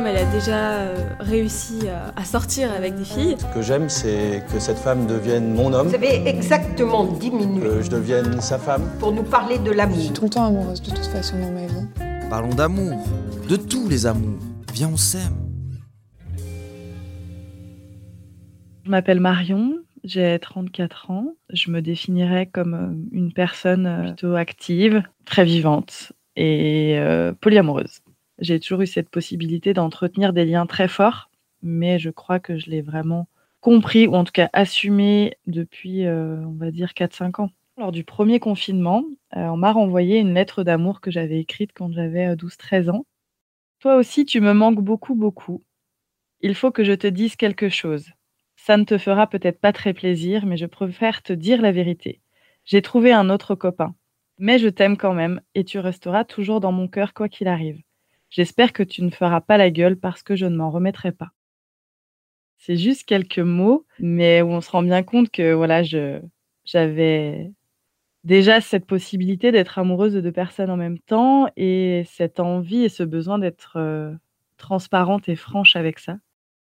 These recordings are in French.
comme elle a déjà euh, réussi à, sortir avec des filles. Ce que j'aime, c'est que cette femme devienne mon homme. Vous avez exactement 10 minutes. Que je devienne sa femme. Pour nous parler de l'amour. Je suis tout le temps amoureuse de toute façon dans ma vie. Parlons d'amour, de tous les amours. Viens, on s'aime. Je m'appelle Marion, j'ai 34 ans. Je me définirais comme euh, une personne euh, plutôt active, très vivante et euh, polyamoureuse. J'ai toujours eu cette possibilité d'entretenir des liens très forts, mais je crois que je l'ai vraiment compris, ou en tout cas assumé depuis, on va dire, 4-5 ans. Lors du premier confinement, on m'a renvoyé une lettre d'amour que j'avais écrite quand j'avais 12-13 ans. Toi aussi, tu me manques beaucoup, beaucoup. Il faut que je te dise quelque chose. Ça ne te fera peut-être pas très plaisir, mais je préfère te dire la vérité. J'ai trouvé un autre copain. Mais je t'aime quand même, et tu resteras toujours dans mon cœur quoi qu'il arrive. J'espère que tu ne feras pas la gueule parce que je ne m'en remettrai pas. C'est juste quelques mots, mais où on se rend bien compte que voilà, je j'avais déjà cette possibilité d'être amoureuse de deux personnes en même temps et cette envie et ce besoin d'être euh, transparente et franche avec ça.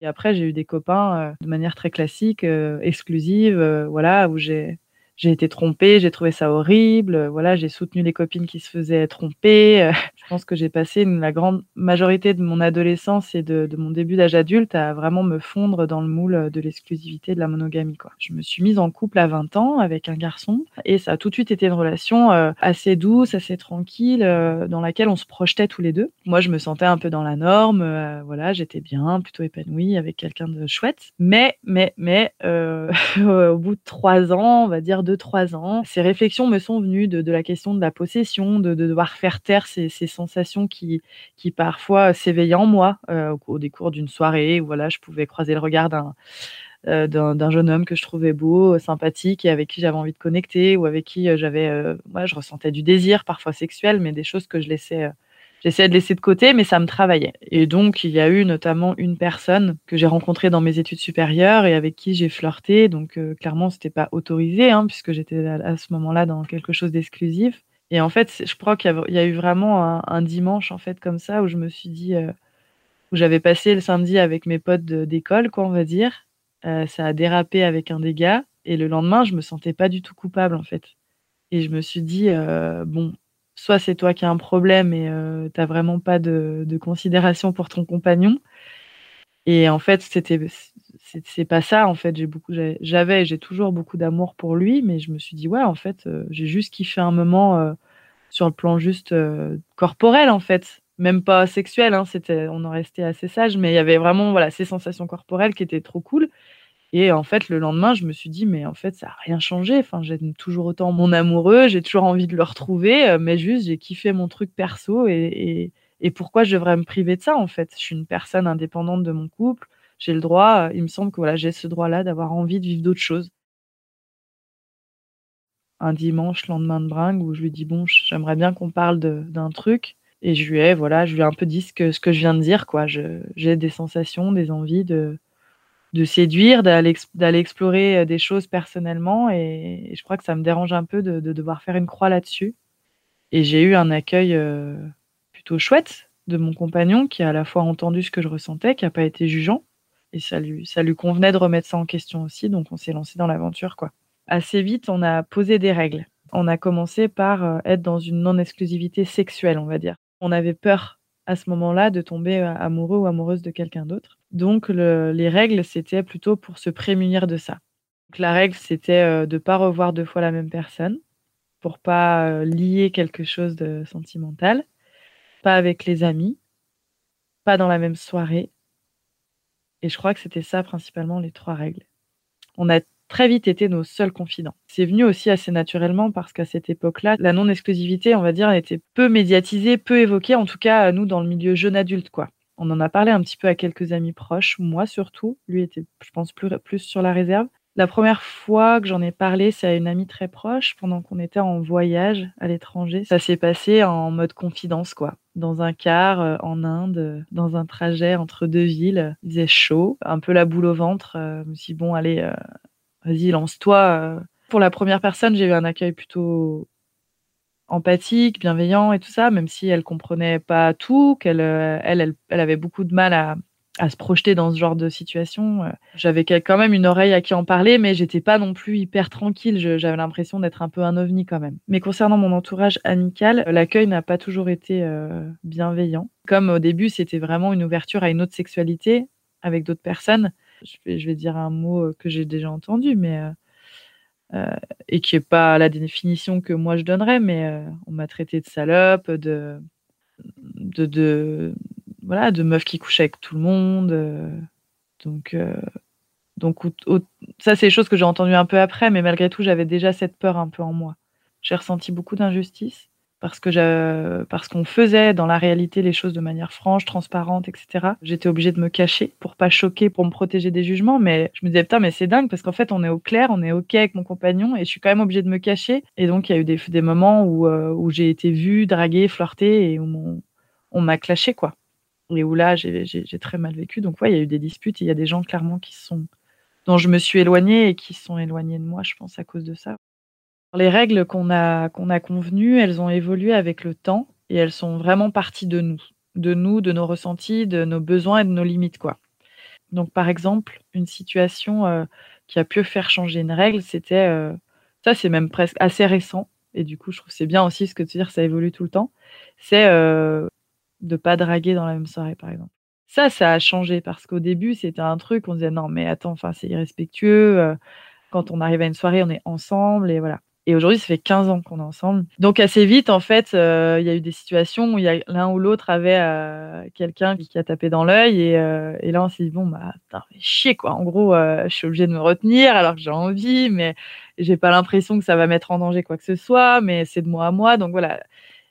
Et après, j'ai eu des copains euh, de manière très classique, euh, exclusive, voilà, où j'ai j'ai été trompée, j'ai trouvé ça horrible. Voilà, j'ai soutenu les copines qui se faisaient tromper. Je pense que j'ai passé la grande majorité de mon adolescence et de, mon début d'âge adulte à vraiment me fondre dans le moule de l'exclusivité de la monogamie. Quoi. Je me suis mise en couple à 20 ans avec un garçon et ça a tout de suite été une relation euh, assez douce, assez tranquille, euh, dans laquelle on se projetait tous les deux. Moi, je me sentais un peu dans la norme. Euh, voilà, j'étais bien, plutôt épanouie avec quelqu'un de chouette. Mais, mais, mais, au bout de trois ans, on va dire deux, trois ans, ces réflexions me sont venues de, la question de la possession, de, devoir faire taire ces, sensations qui, qui parfois s'éveillaient en moi euh, au, décours d'une soirée où voilà, je pouvais croiser le regard euh, d'un d'un jeune homme que je trouvais beau, sympathique et avec qui j'avais envie de connecter ou avec qui euh, j'avais, je ressentais du désir parfois sexuel, mais des choses que je laissais j'essayais de laisser de côté, mais ça me travaillait. Et donc, il y a eu notamment une personne que j'ai rencontrée dans mes études supérieures et avec qui j'ai flirté. Donc, clairement, clairement, c'était pas autorisé, hein, puisque j'étais à, ce moment-là dans quelque chose d'exclusif. Et en fait, je crois qu'il y, a eu vraiment un, dimanche, en fait, comme ça, où je me suis dit, euh, où j'avais passé le samedi avec mes potes d'école, quoi, on va dire. Euh, ça a dérapé avec un dégât. Et le lendemain, je me sentais pas du tout coupable, en fait. Et je me suis dit, euh, bon, soit c'est toi qui as un problème et tu n'as vraiment pas de, considération pour ton compagnon. Et en fait, c'était c'est pas ça. En fait, j'ai beaucoup, j'avais, j'ai toujours beaucoup d'amour pour lui, mais je me suis dit ouais, en fait, j'ai juste kiffé un moment sur le plan juste corporel, en fait, même pas sexuel. Hein, c'était, on en restait assez sage, mais il y avait vraiment voilà ces sensations corporelles qui étaient trop cool. Et en fait, le lendemain, je me suis dit, mais en fait, ça n'a rien changé. Enfin, j'aime toujours autant mon amoureux, j'ai toujours envie de le retrouver, euh, mais juste, j'ai kiffé mon truc perso et, et, pourquoi je devrais me priver de ça, en fait? Je suis une personne indépendante de mon couple, j'ai le droit, euh, il me semble que voilà, j'ai ce droit-là d'avoir envie de vivre d'autres choses. Un dimanche, lendemain de bringue, où je lui dis, bon, j'aimerais bien qu'on parle d'un truc. Et je lui ai, voilà, je lui un peu dit ce que, ce que je viens de dire, quoi. J'ai des sensations, des envies de, de séduire, d'aller explorer euh, des choses personnellement. Et, je crois que ça me dérange un peu de, devoir faire une croix là-dessus. Et j'ai eu un accueil euh, plutôt chouette de mon compagnon qui a à la fois entendu ce que je ressentais, qui n'a pas été jugeant. Et ça lui, ça lui convenait de remettre ça en question aussi. Donc on s'est lancé dans l'aventure. quoi. Assez vite, on a posé des règles. On a commencé par euh, être dans une non-exclusivité sexuelle, on va dire. On avait peur à ce moment-là de tomber amoureux ou amoureuse de quelqu'un d'autre. Donc, les règles, c'était plutôt pour se prémunir de ça. la règle, c'était euh, de ne pas revoir deux fois la même personne pour pas euh, lier quelque chose de sentimental, pas avec les amis, pas dans la même soirée. Et je crois que c'était ça principalement les trois règles. On a très vite été nos seuls confidents. C'est venu aussi assez naturellement parce qu'à cette époque-là, la non-exclusivité, on va dire, était peu médiatisée, peu évoquée, en tout cas nous dans le milieu jeune adulte, quoi. On en a parlé un petit peu à quelques amis proches, moi surtout. Lui était, je pense, plus, sur la réserve. La première fois que j'en ai parlé, c'est à une amie très proche pendant qu'on était en voyage à l'étranger. Ça s'est passé en mode confidence, quoi. Dans un car euh, en Inde, dans un trajet entre deux villes. Il faisait chaud, un peu la boule au ventre. Euh, je me suis dit, bon, allez, euh, vas-y, lance-toi. Pour la première personne, j'ai eu un accueil plutôt empathique, bienveillant et tout ça, même si elle comprenait pas tout, qu'elle elle, elle, elle, avait beaucoup de mal à, se projeter dans ce genre de situation. Euh, j'avais quand même une oreille à qui en parler, mais j'étais pas non plus hyper tranquille. J'avais l'impression d'être un peu un ovni quand même. Mais concernant mon entourage amical, l'accueil n'a pas toujours été euh, bienveillant. Comme au début, c'était vraiment une ouverture à une autre sexualité avec d'autres personnes. Je vais, dire un mot que j'ai déjà entendu, mais euh, et qui est pas la définition que moi je donnerais, mais on m'a traité de salope, de, de, voilà, de meufs qui couchent avec tout le monde. Euh, donc, euh, donc ça, c'est des choses que j'ai entendues un peu après, mais malgré tout, j'avais déjà cette peur un peu en moi. J'ai ressenti beaucoup d'injustice parce que parce qu'on faisait dans la réalité les choses de manière franche, transparente, etc. J'étais obligée de me cacher pour pas choquer, pour me protéger des jugements, mais je me disais putain mais c'est dingue parce qu'en fait on est au clair, on est ok avec mon compagnon et je suis quand même obligée de me cacher. Et donc il y a eu des, moments où, euh, où j'ai été vue, draguée, flirtée et où on m'a clashé quoi et où là, j'ai très mal vécu. Donc, ouais, il y a eu des disputes. Il y a des gens clairement qui sont dont je me suis éloignée et qui sont éloignés de moi, je pense, à cause de ça. Les règles qu'on a, qu'on a convenues, elles ont évolué avec le temps et elles sont vraiment parties de nous, de nous, de nos ressentis, de nos besoins et de nos limites, quoi. Donc, par exemple, une situation euh, qui a pu faire changer une règle, c'était euh, ça, c'est même presque assez récent. Et du coup, je trouve c'est bien aussi ce que tu dire, ça évolue tout le temps. C'est euh, de pas draguer dans la même soirée, par exemple. Ça, ça a changé parce qu'au début, c'était un truc, on disait non, mais attends, enfin, c'est irrespectueux. Euh, quand on arrive à une soirée, on est ensemble et voilà. Et aujourd'hui, ça fait 15 ans qu'on est ensemble. Donc assez vite, en fait, euh, il y a eu des situations où l'un ou l'autre avait euh, quelqu'un qui a tapé dans l'œil et, et, là, on s'est dit bon bah putain, chier quoi. En gros, je suis obligée de me retenir alors que j'ai envie, mais j'ai pas l'impression que ça va mettre en danger quoi que ce soit. Mais c'est de moi à moi, donc voilà.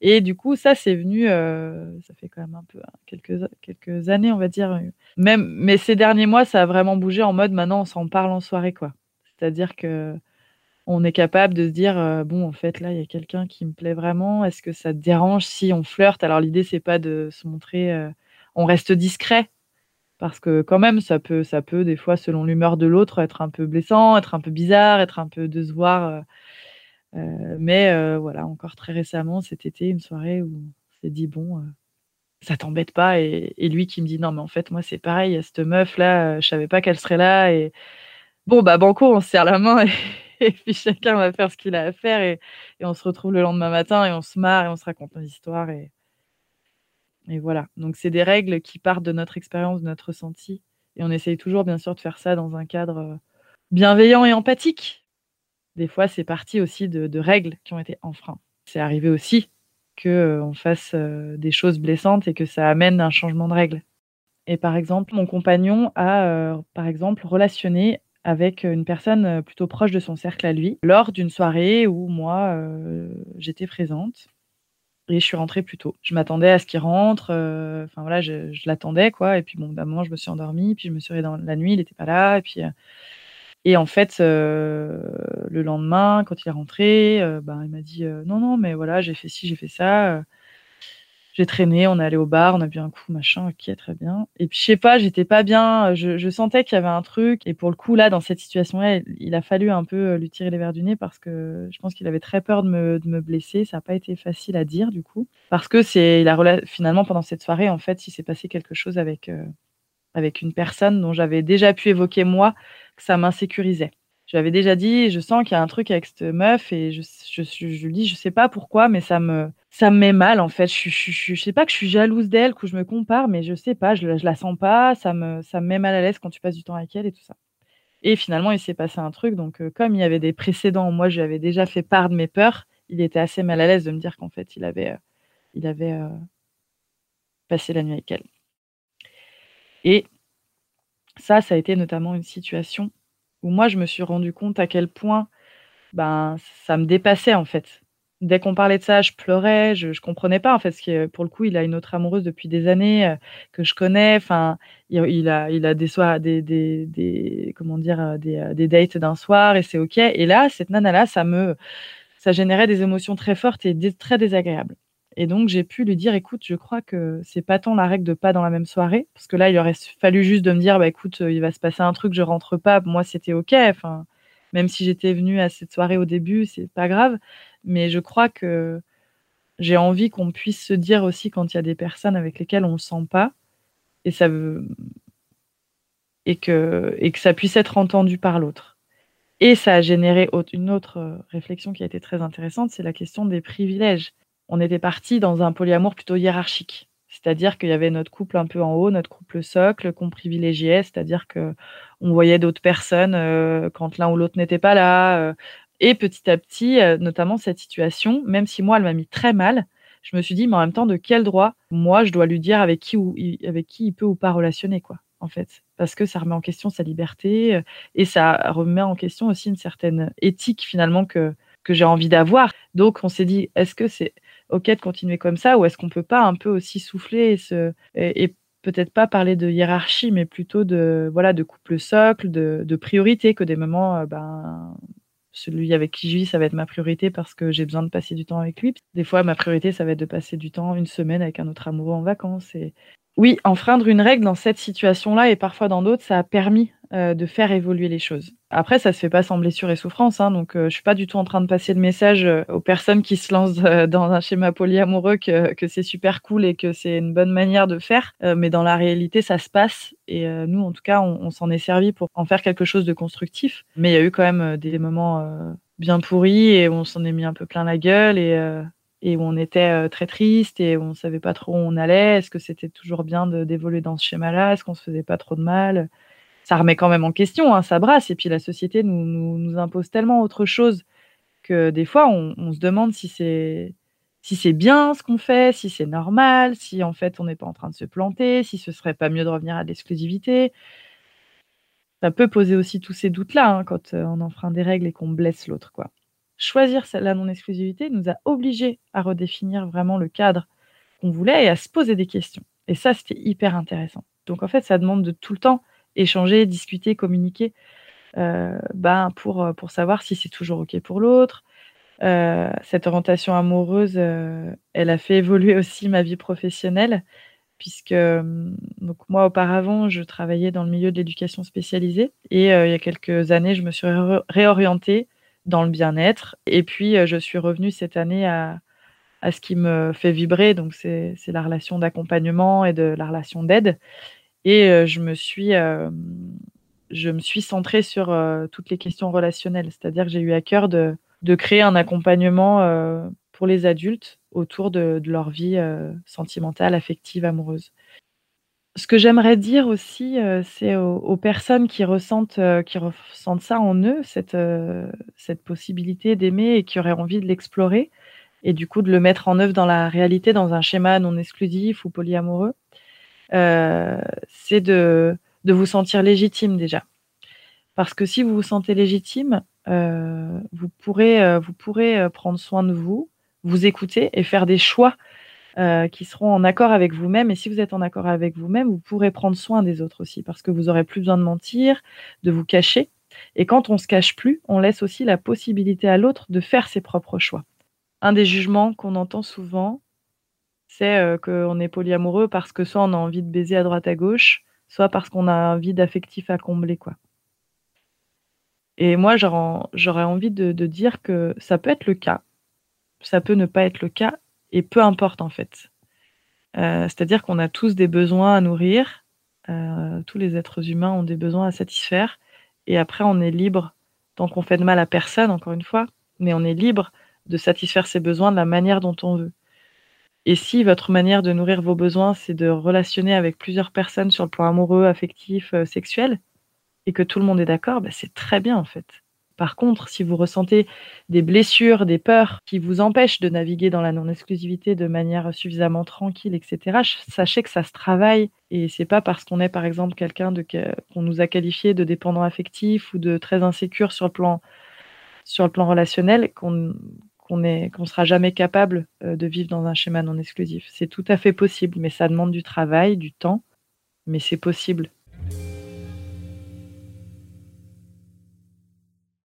Et du coup, ça, c'est venu, euh, ça fait quand même un peu hein, quelques, quelques années, on va dire. Euh, même, mais ces derniers mois, ça a vraiment bougé en mode maintenant, on s'en parle en soirée, quoi. C'est-à-dire que on est capable de se dire, euh, bon, en fait, là, il y a quelqu'un qui me plaît vraiment. Est-ce que ça te dérange si on flirte? Alors, l'idée, c'est pas de se montrer, on reste discret. Parce que quand même, ça peut, ça peut, des fois, selon l'humeur de l'autre, être un peu blessant, être un peu bizarre, être un peu de se voir euh, mais euh, voilà, encore très récemment, cet été, une soirée où on s'est dit, bon, euh, ça t'embête pas et, lui qui me dit non mais en fait moi c'est pareil cette meuf là je savais pas qu'elle serait là et bon bah banco on se serre la main puis chacun va faire ce qu'il a à faire et, on se retrouve le lendemain matin et on se marre et on se raconte une histoire et, et voilà donc c'est des règles qui partent de notre expérience de notre ressenti et on essaye toujours bien sûr de faire ça dans un cadre bienveillant et empathique des fois, c'est parti aussi de, règles qui ont été enfreintes. C'est arrivé aussi qu'on euh, fasse euh, des choses blessantes et que ça amène un changement de règles. Et par exemple, mon compagnon a, euh, par exemple, relationné avec une personne plutôt proche de son cercle à lui lors d'une soirée où moi, j'étais présente et je suis rentrée plus tôt. Je m'attendais à ce qu'il rentre, voilà, je, l'attendais quoi. Et puis bon, d'un moment, je me suis endormie, puis je me suis réveillée dans la nuit, il n'était pas là, et puis et en fait, le lendemain, quand il est rentré, ben, il m'a dit non, non, mais voilà, j'ai fait ci, j'ai fait ça. J'ai traîné, on est allé au bar, on a bu un coup, machin, ok, très bien. Et puis, je sais pas, j'étais pas bien, je, sentais qu'il y avait un truc. Et pour le coup, là, dans cette situation-là, il a fallu un peu lui tirer les verres du nez parce que je pense qu'il avait très peur de me, de me blesser. Ça n'a pas été facile à dire, du coup. Parce que c'est, il a, finalement, pendant cette soirée, en fait, il s'est passé quelque chose avec, avec une personne dont j'avais déjà pu évoquer moi ça m'insécurisait. Je déjà dit, je sens qu'il y a un truc avec cette meuf et je, je, je, lui dis, je sais pas pourquoi, mais ça me, ça me met mal en fait. Je, je, je, sais pas que je suis jalouse d'elle, que je me compare, mais je sais pas, je, la sens pas, ça me, ça me met mal à l'aise quand tu passes du temps avec elle et tout ça. Et finalement, il s'est passé un truc. Donc, euh, comme il y avait des précédents, moi, je lui avais déjà fait part de mes peurs. Il était assez mal à l'aise de me dire qu'en fait, il avait, euh, il avait euh, passé la nuit avec elle. Et ça, ça a été notamment une situation où moi, je me suis rendu compte à quel point ben, ça me dépassait en fait. Dès qu'on parlait de ça, je pleurais, je, ne comprenais pas en fait, que pour le coup, il a une autre amoureuse depuis des années euh, que je connais. Enfin, il, a, il a des soirs, des, des, comment dire, euh, des, euh, des dates d'un soir et c'est ok. Et là, cette nana là, ça me, ça générait des émotions très fortes et très désagréables. Et donc, j'ai pu lui dire, écoute, je crois que c'est pas tant la règle de pas dans la même soirée, parce que là, il aurait fallu juste de me dire, bah écoute, euh, il va se passer un truc, je rentre pas. Moi, c'était ok. Enfin, même si j'étais venue à cette soirée au début, c'est pas grave. Mais je crois que J'ai envie qu'on puisse se dire aussi quand il y a des personnes avec lesquelles on le sent pas, et, ça veut... et, que, et que ça puisse être entendu par l'autre. Et ça a généré une autre euh, réflexion qui a été très intéressante, c'est la question des privilèges. On était parti dans un polyamour plutôt hiérarchique. C'est-à-dire qu'il y avait notre couple un peu en haut, notre couple socle qu'on privilégiait, c'est-à-dire que on voyait d'autres personnes euh, quand l'un ou l'autre n'était pas là. Euh, et petit à petit, notamment cette situation, même si moi elle m'a mis très mal, je me suis dit, mais en même temps, de quel droit moi je dois lui dire avec qui ou avec qui il peut ou pas relationner quoi, en fait parce que ça remet en question sa liberté euh, et ça remet en question aussi une certaine éthique finalement que, que j'ai envie d'avoir. Donc on s'est dit, est-ce que c'est OK de continuer comme ça ou est-ce qu'on peut pas un peu aussi souffler et, peut-être pas parler de hiérarchie, mais plutôt de, voilà, de couple socle, de, de priorité, que des moments, euh, ben, celui avec qui je vis, ça va être ma priorité parce que j'ai besoin de passer du temps avec lui. Des fois, ma priorité, ça va être de passer du temps, une semaine avec un autre amoureux en vacances. Et, oui, enfreindre une règle dans cette situation-là et parfois dans d'autres, ça a permis euh, de faire évoluer les choses. Après, ça se fait pas sans blessure et souffrance, hein, donc euh, je suis pas du tout en train de passer le message euh, aux personnes qui se lancent dans un schéma polyamoureux que, que c'est super cool et que c'est une bonne manière de faire, mais dans la réalité, ça se passe et nous, en tout cas, on, s'en est servi pour en faire quelque chose de constructif. Mais il y a eu quand même des moments bien pourris et on s'en est mis un peu plein la gueule et et où on était très triste et où on savait pas trop où on allait. Est-ce que c'était toujours bien d'évoluer dans ce schéma-là? Est-ce qu'on se faisait pas trop de mal? Ça remet quand même en question, hein, ça brasse. Et puis la société nous, nous, nous, impose tellement autre chose que des fois on, se demande si c'est si c'est bien ce qu'on fait, si c'est normal, si en fait on n'est pas en train de se planter, si ce serait pas mieux de revenir à l'exclusivité. Ça peut poser aussi tous ces doutes-là hein, quand euh, on enfreint des règles et qu'on blesse l'autre, quoi choisir la non-exclusivité nous a obligés à redéfinir vraiment le cadre qu'on voulait et à se poser des questions. Et ça, c'était hyper intéressant. Donc en fait, ça demande de tout le temps échanger, discuter, communiquer euh, ben, pour, euh, pour savoir si c'est toujours OK pour l'autre. Euh, cette orientation amoureuse, elle a fait évoluer aussi ma vie professionnelle, puisque donc moi, auparavant, je travaillais dans le milieu de l'éducation spécialisée et il y a quelques années, je me suis réorientée dans le bien-être. Et puis, euh, je suis revenue cette année à, à ce qui me fait vibrer, donc c'est la relation d'accompagnement et de la relation d'aide. Et euh, je me suis, euh, je me suis centrée sur toutes les questions relationnelles, c'est-à-dire que j'ai eu à cœur de, de créer un accompagnement pour les adultes autour de, de leur vie sentimentale, affective, amoureuse. Ce que j'aimerais dire aussi, euh, c'est aux personnes qui ressentent, euh, qui ressentent ça en eux, cette, euh, cette possibilité d'aimer et qui auraient envie de l'explorer et du coup de le mettre en œuvre dans la réalité, dans un schéma non exclusif ou polyamoureux, c'est de de vous sentir légitime déjà. Parce que si vous vous sentez légitime, vous pourrez, vous pourrez, prendre soin de vous, vous écouter et faire des choix euh, qui seront en accord avec vous-même. Et si vous êtes en accord avec vous-même, vous pourrez prendre soin des autres aussi, parce que vous aurez plus besoin de mentir, de vous cacher. Et quand on se cache plus, on laisse aussi la possibilité à l'autre de faire ses propres choix. Un des jugements qu'on entend souvent, c'est euh, qu'on est polyamoureux parce que soit on a envie de baiser à droite à gauche, soit parce qu'on a un vide affectif à combler, quoi. Et moi, j'aurais envie de, dire que ça peut être le cas, ça peut ne pas être le cas, et peu importe en fait. Euh, c'est-à-dire qu'on a tous des besoins à nourrir, euh, tous les êtres humains ont des besoins à satisfaire, et après on est libre, tant qu'on fait de mal à personne, encore une fois, mais on est libre de satisfaire ses besoins de la manière dont on veut. Et si votre manière de nourrir vos besoins, c'est de relationner avec plusieurs personnes sur le plan amoureux, affectif, euh, sexuel, et que tout le monde est d'accord, bah, c'est très bien en fait. Par contre, si vous ressentez des blessures, des peurs qui vous empêchent de naviguer dans la non-exclusivité de manière suffisamment tranquille, etc., sachez que ça se travaille et c'est pas parce qu'on est par exemple quelqu'un qu'on nous a qualifié de dépendant affectif ou de très insécure sur le plan sur le plan relationnel qu'on qu'on est qu'on sera jamais capable euh, de vivre dans un schéma non exclusif. C'est tout à fait possible, mais ça demande du travail, du temps, mais c'est possible.